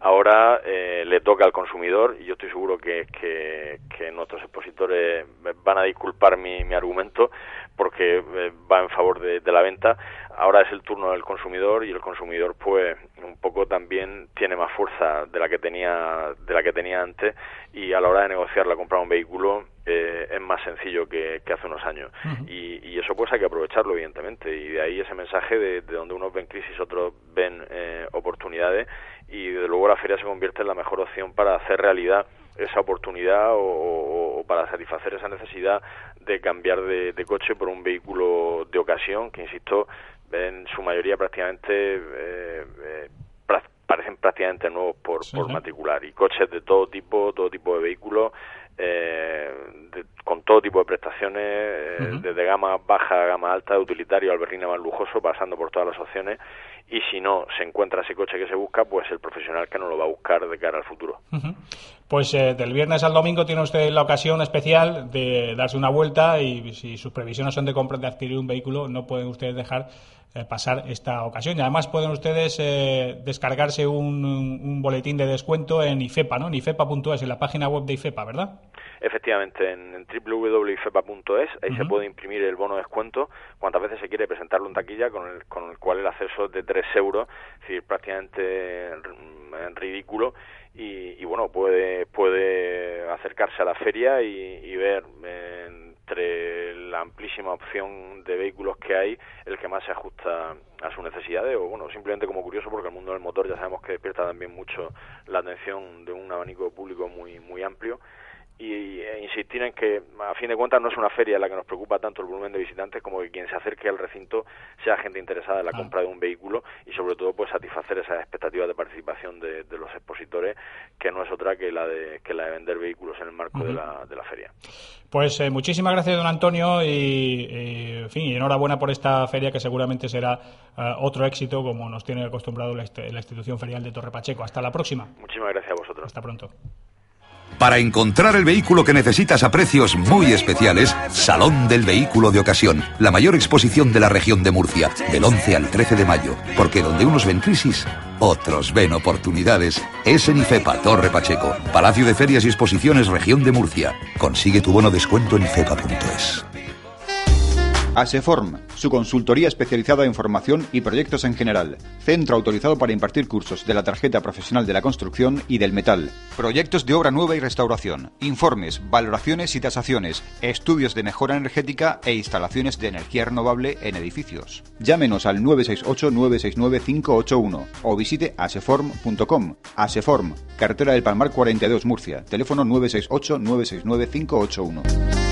Ahora eh, le toca al consumidor y yo estoy seguro que, que, nuestros expositores van a disculpar mi, mi argumento porque eh, va en favor de, de la venta. Ahora es el turno del consumidor y el consumidor pues un poco también tiene más fuerza de la que tenía de la que tenía antes y a la hora de negociar la compra de un vehículo eh, es más sencillo que, hace unos años. Y, eso pues hay que aprovecharlo evidentemente. Y de ahí ese mensaje de, donde unos ven crisis otros ven eh, oportunidades. Y de luego la feria se convierte en la mejor opción para hacer realidad esa oportunidad o, para satisfacer esa necesidad de cambiar de, coche por un vehículo de ocasión que insisto en su mayoría prácticamente eh, parecen prácticamente nuevos por, por matricular. Y coches de todo tipo todo tipo de vehículos con todo tipo de prestaciones, desde gama baja a gama alta, de utilitario al berrina más lujoso, pasando por todas las opciones. Y si no se encuentra ese coche que se busca, pues el profesional que no lo va a buscar de cara al futuro. Pues eh, del viernes al domingo tiene usted la ocasión especial de darse una vuelta y si sus previsiones son de compra de adquirir un vehículo, no pueden ustedes dejar eh, pasar esta ocasión. Y además pueden ustedes eh, descargarse un, boletín de descuento en IFEPA, ¿no? En ifepa.es, en la página web de IFEPA, ¿verdad? Efectivamente, en, www.ifepa.es, ahí se puede imprimir el bono de descuento cuantas veces se quiere presentarlo en taquilla, con el, con el cual el acceso es de 3 euros, es decir, prácticamente ridículo. Y, bueno, puede, puede acercarse a la feria y, ver entre la amplísima opción de vehículos que hay, el que más se ajusta a sus necesidades o bueno, simplemente como curioso porque el mundo del motor ya sabemos que despierta también mucho la atención de un abanico público muy muy amplio y e insistir en que a fin de cuentas no es una feria en la que nos preocupa tanto el volumen de visitantes como que quien se acerque al recinto sea gente interesada en la compra de un vehículo y sobre todo pues satisfacer esas expectativas de participación de, los expositores que no es otra que la de que la de vender vehículos en el marco de, la, de la feria. Pues eh, muchísimas gracias don Antonio y, en fin y enhorabuena por esta feria que seguramente será eh, otro éxito como nos tiene acostumbrado la, la institución ferial de Torre Pacheco. Hasta la próxima. Muchísimas gracias a vosotros. Hasta pronto. Para encontrar el vehículo que necesitas a precios muy especiales, Salón del Vehículo de Ocasión, la mayor exposición de la región de Murcia, del 11 al 13 de mayo, porque donde unos ven crisis, otros ven oportunidades. Es en IFEPA, Torre Pacheco, Palacio de Ferias y Exposiciones, región de Murcia. Consigue tu bono descuento en ifepa.es. ASEFORM, su consultoría especializada en formación y proyectos en general. Centro autorizado para impartir cursos de la tarjeta profesional de la construcción y del metal. Proyectos de obra nueva y restauración. Informes, valoraciones y tasaciones. Estudios de mejora energética e instalaciones de energía renovable en edificios. Llámenos al 968-969-581 o visite aseform.com. Aseform, carretera del Palmar 42 Murcia. Teléfono 968-969-581.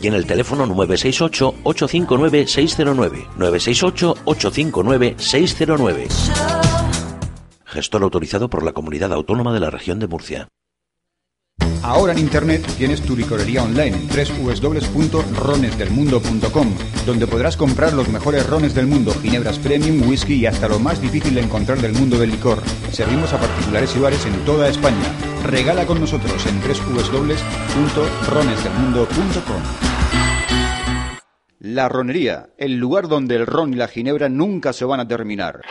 y en el teléfono 968-859-609. 968-859-609. Gestor autorizado por la Comunidad Autónoma de la Región de Murcia. Ahora en Internet tienes tu licorería online, www.ronesdelmundo.com, donde podrás comprar los mejores rones del mundo, ginebras premium, whisky y hasta lo más difícil de encontrar del mundo del licor. Servimos a particulares y bares en toda España. Regala con nosotros en www.ronesdelmundo.com. La ronería, el lugar donde el ron y la ginebra nunca se van a terminar. <laughs>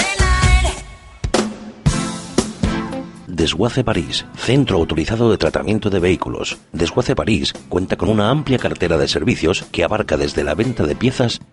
Desguace París, centro autorizado de tratamiento de vehículos. Desguace París cuenta con una amplia cartera de servicios que abarca desde la venta de piezas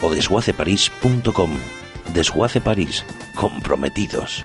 o desguaceparís.com. Desguace París, comprometidos.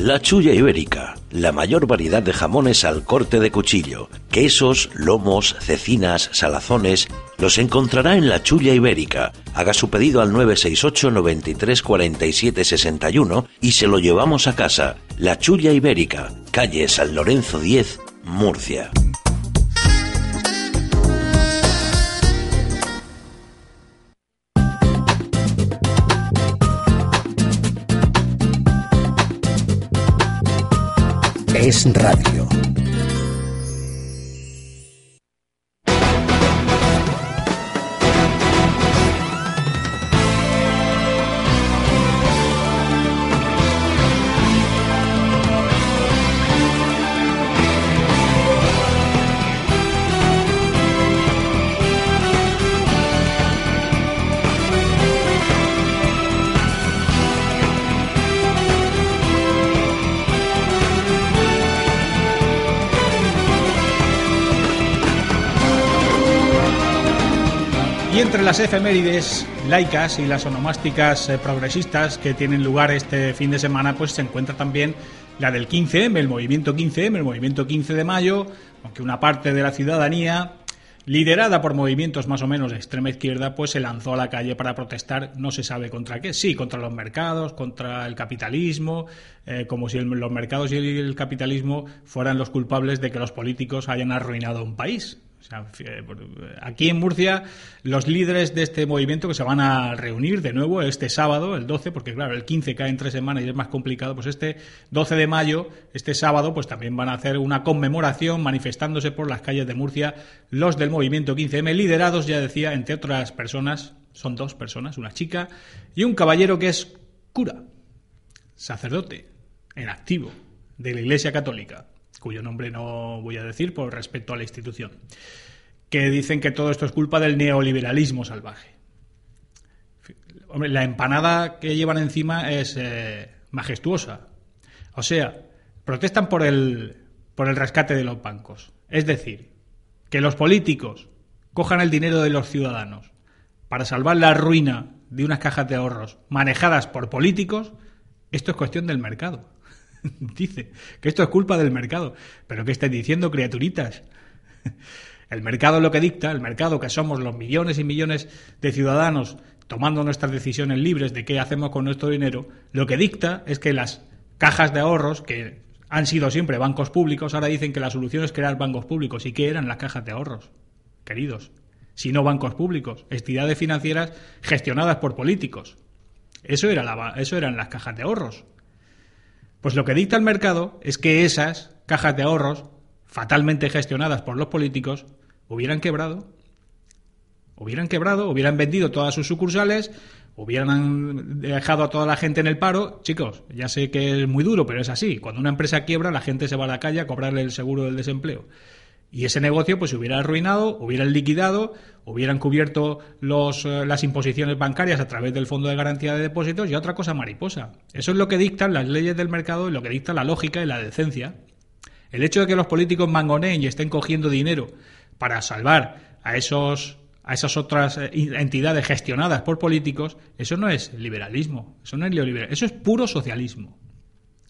La Chulla Ibérica, la mayor variedad de jamones al corte de cuchillo, quesos, lomos, cecinas, salazones, los encontrará en La Chulla Ibérica. Haga su pedido al 968 93 47 61 y se lo llevamos a casa. La Chulla Ibérica, calle San Lorenzo 10, Murcia. Es radio. Las efemérides laicas y las onomásticas eh, progresistas que tienen lugar este fin de semana, pues se encuentra también la del 15M, el movimiento 15M, el movimiento 15 de mayo, aunque una parte de la ciudadanía, liderada por movimientos más o menos de extrema izquierda, pues se lanzó a la calle para protestar, no se sabe contra qué, sí, contra los mercados, contra el capitalismo, eh, como si los mercados y el capitalismo fueran los culpables de que los políticos hayan arruinado un país. O sea, eh, por- aquí en Murcia, los líderes de este movimiento que se van a reunir de nuevo este sábado, el 12, porque claro, el 15 cae en tres semanas y es más complicado, pues este 12 de mayo, este sábado, pues también van a hacer una conmemoración manifestándose por las calles de Murcia los del movimiento 15M, liderados, ya decía, entre otras personas, son dos personas, una chica y un caballero que es cura, sacerdote, en activo, de la Iglesia Católica, cuyo nombre no voy a decir por respeto a la institución, que dicen que todo esto es culpa del neoliberalismo salvaje. La empanada que llevan encima es eh, majestuosa. O sea, protestan por el, por el rescate de los bancos. Es decir, que los políticos cojan el dinero de los ciudadanos para salvar la ruina de unas cajas de ahorros manejadas por políticos, esto es cuestión del mercado. <laughs> Dice que esto es culpa del mercado. Pero ¿qué estáis diciendo, criaturitas? <laughs> El mercado lo que dicta, el mercado que somos los millones y millones de ciudadanos tomando nuestras decisiones libres de qué hacemos con nuestro dinero, lo que dicta es que las cajas de ahorros, que han sido siempre bancos públicos, ahora dicen que la solución es crear bancos públicos. ¿Y qué eran las cajas de ahorros? Queridos, si no bancos públicos, entidades financieras gestionadas por políticos. Eso, era la, eso eran las cajas de ahorros. Pues lo que dicta el mercado es que esas cajas de ahorros, fatalmente gestionadas por los políticos, hubieran quebrado. Hubieran quebrado, hubieran vendido todas sus sucursales, hubieran dejado a toda la gente en el paro. Chicos, ya sé que es muy duro, pero es así. Cuando una empresa quiebra, la gente se va a la calle a cobrarle el seguro del desempleo. Y ese negocio pues se hubiera arruinado, hubieran liquidado, hubieran cubierto los, eh, las imposiciones bancarias a través del Fondo de Garantía de Depósitos y otra cosa mariposa. Eso es lo que dictan las leyes del mercado y lo que dicta la lógica y la decencia. El hecho de que los políticos mangoneen y estén cogiendo dinero para salvar a esos a esas otras eh, entidades gestionadas por políticos, eso no es liberalismo, eso no es neoliberalismo, eso es puro socialismo.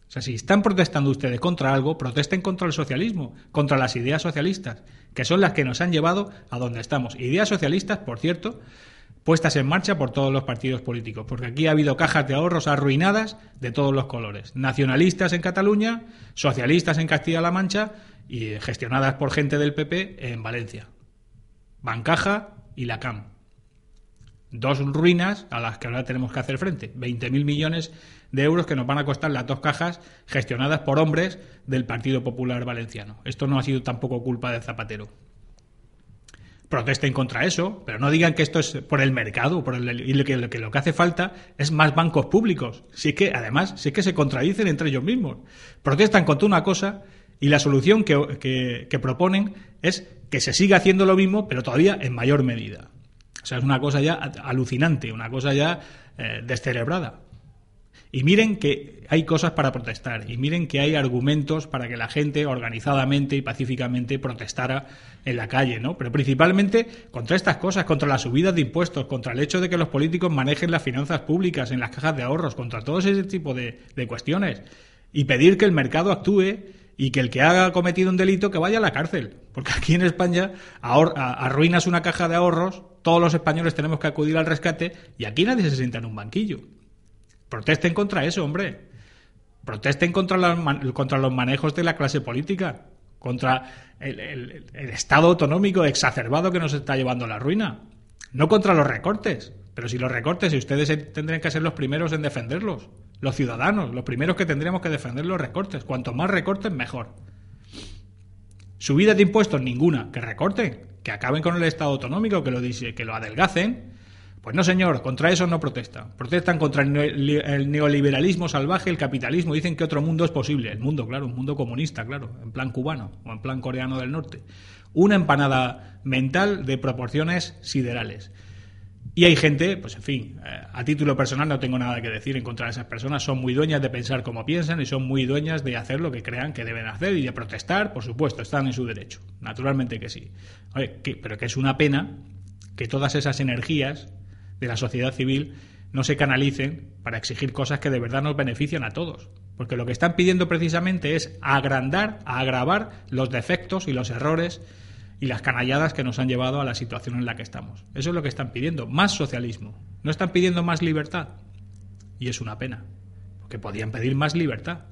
O sea, si están protestando ustedes contra algo, protesten contra el socialismo, contra las ideas socialistas, que son las que nos han llevado a donde estamos. Ideas socialistas, por cierto, puestas en marcha por todos los partidos políticos, porque aquí ha habido cajas de ahorros arruinadas de todos los colores. Nacionalistas en Cataluña, socialistas en Castilla-La Mancha y gestionadas por gente del PP en Valencia. Bancaja y la CAM. Dos ruinas a las que ahora tenemos que hacer frente. 20.000 millones de euros que nos van a costar las dos cajas gestionadas por hombres del Partido Popular Valenciano. Esto no ha sido tampoco culpa de Zapatero. Protesten contra eso, pero no digan que esto es por el mercado, por el, y lo que, lo que hace falta es más bancos públicos. Sí que, además, sí que se contradicen entre ellos mismos. Protestan contra una cosa Y la solución que, que, proponen es que se siga haciendo lo mismo, pero todavía en mayor medida. O sea, es una cosa ya alucinante, una cosa ya eh, descerebrada. Y miren que hay cosas para protestar, y miren que hay argumentos para que la gente organizadamente y pacíficamente protestara en la calle, ¿no? Pero principalmente contra estas cosas, contra las subidas de impuestos, contra el hecho de que los políticos manejen las finanzas públicas en las cajas de ahorros, contra todo ese tipo de, cuestiones. Y pedir que el mercado actúe y que el que haya cometido un delito que vaya a la cárcel. Porque aquí en España arruinas una caja de ahorros, todos los españoles tenemos que acudir al rescate y aquí nadie se sienta en un banquillo. Protesten contra eso, hombre. Protesten contra, contra los manejos de la clase política, contra el, Estado autonómico exacerbado que nos está llevando a la ruina. No contra los recortes, pero si los recortes, y ustedes tendrían que ser los primeros en defenderlos, los ciudadanos, los primeros que tendríamos que defender los recortes. Cuanto más recortes, mejor. Subidas de impuestos, ninguna. Que recorten, que acaben con el Estado autonómico, que lo, que lo adelgacen pues no, señor, contra eso no protestan. Protestan contra el neoliberalismo salvaje, el capitalismo. Dicen que otro mundo es posible. El mundo, claro, un mundo comunista, claro, en plan cubano o en plan coreano del norte. Una empanada mental de proporciones siderales. Y hay gente, pues en fin, eh, a título personal no tengo nada que decir en contra de esas personas. Son muy dueñas de pensar como piensan y son muy dueñas de hacer lo que crean que deben hacer y de protestar, por supuesto, están en su derecho. Naturalmente que sí. pero que es una pena que todas esas energías de la sociedad civil no se canalicen para exigir cosas que de verdad nos benefician a todos. Porque lo que están pidiendo precisamente es agrandar, agravar los defectos y los errores y las canalladas que nos han llevado a la situación en la que estamos. Eso es lo que están pidiendo, más socialismo. No están pidiendo más libertad. Y es una pena, porque podían pedir más libertad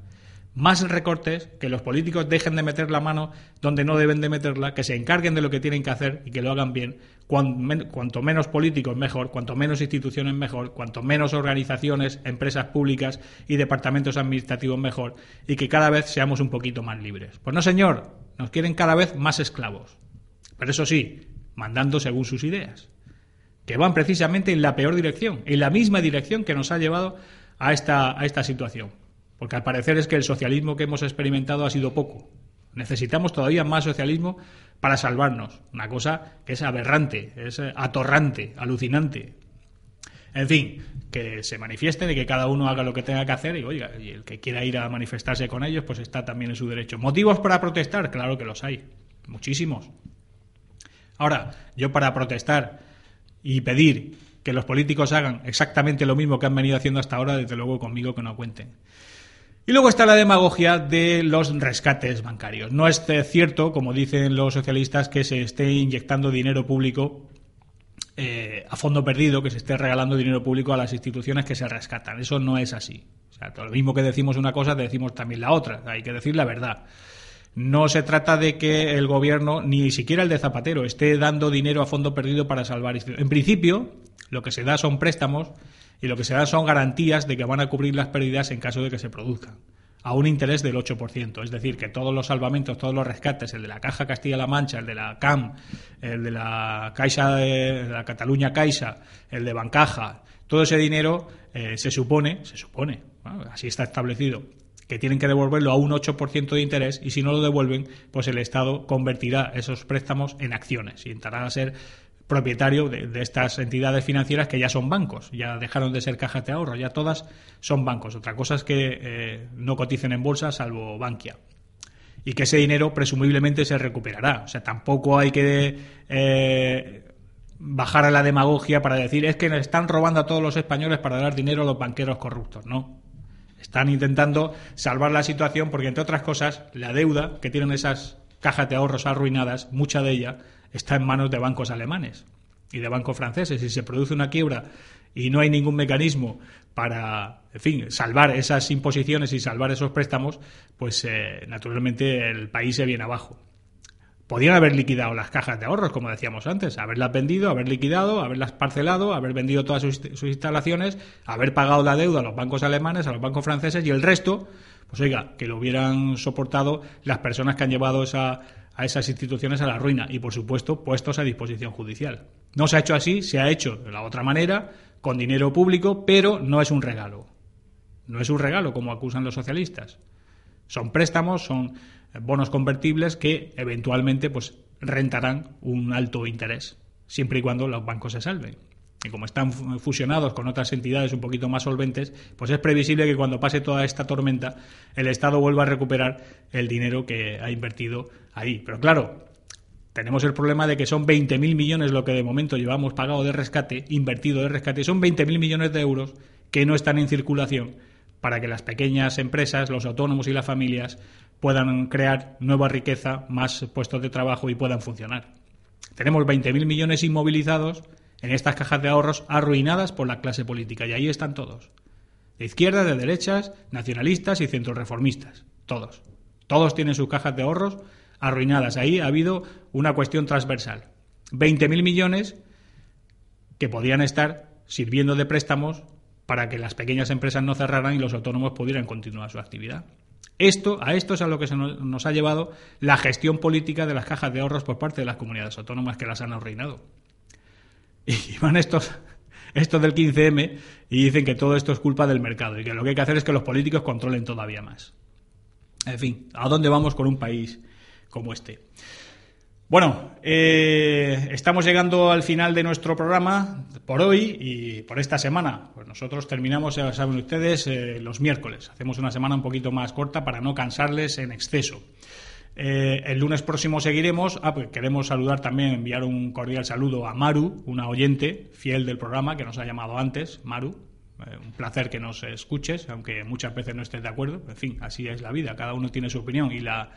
más recortes, que los políticos dejen de meter la mano donde no deben de meterla, que se encarguen de lo que tienen que hacer y que lo hagan bien. Cuanto menos políticos mejor, cuanto menos instituciones mejor, cuanto menos organizaciones, empresas públicas y departamentos administrativos mejor y que cada vez seamos un poquito más libres. Pues no, señor, nos quieren cada vez más esclavos. Pero eso sí, mandando según sus ideas, que van precisamente en la peor dirección, en la misma dirección que nos ha llevado a esta, a esta situación. Porque al parecer es que el socialismo que hemos experimentado ha sido poco. Necesitamos todavía más socialismo para salvarnos. Una cosa que es aberrante, es atorrante, alucinante. En fin, que se manifieste, de que cada uno haga lo que tenga que hacer y, oiga, y el que quiera ir a manifestarse con ellos, pues está también en su derecho. ¿Motivos para protestar? Claro que los hay. Muchísimos. Ahora, yo para protestar y pedir que los políticos hagan exactamente lo mismo que han venido haciendo hasta ahora, desde luego conmigo que no cuenten. Y luego está la demagogia de los rescates bancarios. No es cierto, como dicen los socialistas, que se esté inyectando dinero público eh, a fondo perdido, que se esté regalando dinero público a las instituciones que se rescatan. Eso no es así. O sea, lo mismo que decimos una cosa, decimos también la otra. Hay que decir la verdad. No se trata de que el gobierno, ni siquiera el de Zapatero, esté dando dinero a fondo perdido para salvar. En principio, lo que se da son préstamos y lo que se da son garantías de que van a cubrir las pérdidas en caso de que se produzcan a un interés del 8%. Es decir, que todos los salvamentos, todos los rescates, el de la Caja Castilla-La Mancha, el de la CAM, el de la Caixa de la Cataluña Caixa, el de Bancaja, todo ese dinero eh, se supone, se supone, así está establecido, que tienen que devolverlo a un 8% de interés y si no lo devuelven, pues el Estado convertirá esos préstamos en acciones y entrará a ser propietario de, estas entidades financieras que ya son bancos, ya dejaron de ser cajas de ahorro, ya todas son bancos. Otra cosa es que eh, no coticen en bolsa salvo Bankia. Y que ese dinero presumiblemente se recuperará. O sea, tampoco hay que eh, bajar a la demagogia para decir es que están robando a todos los españoles para dar dinero a los banqueros corruptos. No. Están intentando salvar la situación porque, entre otras cosas, la deuda que tienen esas cajas de ahorros arruinadas, mucha de ella, está en manos de bancos alemanes y de bancos franceses. Si se produce una quiebra y no hay ningún mecanismo para, en fin, salvar esas imposiciones y salvar esos préstamos, pues eh, naturalmente el país se viene abajo. Podían haber liquidado las cajas de ahorros, como decíamos antes, haberlas vendido, haber liquidado, haberlas parcelado, haber vendido todas sus, sus instalaciones, haber pagado la deuda a los bancos alemanes, a los bancos franceses y el resto, pues oiga, que lo hubieran soportado las personas que han llevado esa a esas instituciones a la ruina y, por supuesto, puestos a disposición judicial. No se ha hecho así, se ha hecho de la otra manera, con dinero público, pero no es un regalo. No es un regalo, como acusan los socialistas. Son préstamos, son bonos convertibles que eventualmente pues rentarán un alto interés, siempre y cuando los bancos se salven. Y como están fusionados con otras entidades un poquito más solventes, pues es previsible que cuando pase toda esta tormenta el Estado vuelva a recuperar el dinero que ha invertido ahí. Pero claro, tenemos el problema de que son 20.000 millones lo que de momento llevamos pagado de rescate, invertido de rescate, son 20.000 millones de euros que no están en circulación para que las pequeñas empresas, los autónomos y las familias puedan crear nueva riqueza, más puestos de trabajo y puedan funcionar. Tenemos 20.000 millones inmovilizados en estas cajas de ahorros arruinadas por la clase política. Y ahí están todos. De izquierda, de derechas, nacionalistas y centroreformistas. Todos. Todos tienen sus cajas de ahorros arruinadas. Ahí ha habido una cuestión transversal. 20.000 millones que podían estar sirviendo de préstamos para que las pequeñas empresas no cerraran y los autónomos pudieran continuar su actividad. Esto, a esto es a lo que se nos, ha llevado la gestión política de las cajas de ahorros por parte de las comunidades autónomas que las han arruinado. <laughs> Y van estos, estos del 15M y dicen que todo esto es culpa del mercado y que lo que hay que hacer es que los políticos controlen todavía más. En fin, ¿a dónde vamos con un país como este? Bueno, eh, estamos llegando al final de nuestro programa por hoy y por esta semana. Pues nosotros terminamos, ya saben ustedes, eh, los miércoles. Hacemos una semana un poquito más corta para no cansarles en exceso. Eh, el lunes próximo seguiremos. Ah, pues queremos saludar también, enviar un cordial saludo a Maru, una oyente fiel del programa que nos ha llamado antes. Maru, eh, un placer que nos escuches, aunque muchas veces no estés de acuerdo. En fin, así es la vida. Cada uno tiene su opinión y la,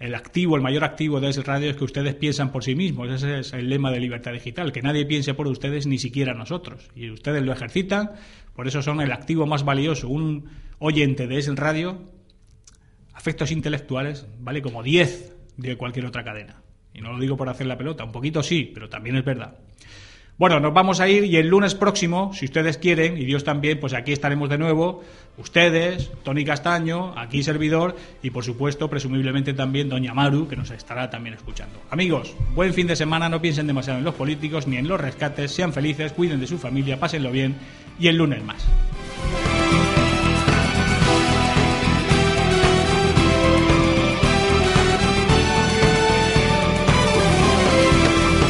el activo, el mayor activo de ese radio es que ustedes piensan por sí mismos. Ese es el lema de Libertad Digital, que nadie piense por ustedes, ni siquiera nosotros. Y ustedes lo ejercitan, por eso son el activo más valioso. Un oyente de ese radio afectos intelectuales vale como 10 de cualquier otra cadena. Y no lo digo por hacer la pelota, un poquito sí, pero también es verdad. Bueno, nos vamos a ir y el lunes próximo, si ustedes quieren, y Dios también, pues aquí estaremos de nuevo, ustedes, Tony Castaño, aquí servidor, y por supuesto, presumiblemente también Doña Maru, que nos estará también escuchando. Amigos, buen fin de semana, no piensen demasiado en los políticos ni en los rescates, sean felices, cuiden de su familia, pásenlo bien, y el lunes más.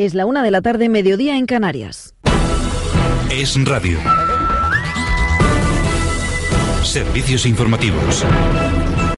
Es la una de la tarde, mediodía en Canarias. Es radio. Servicios informativos.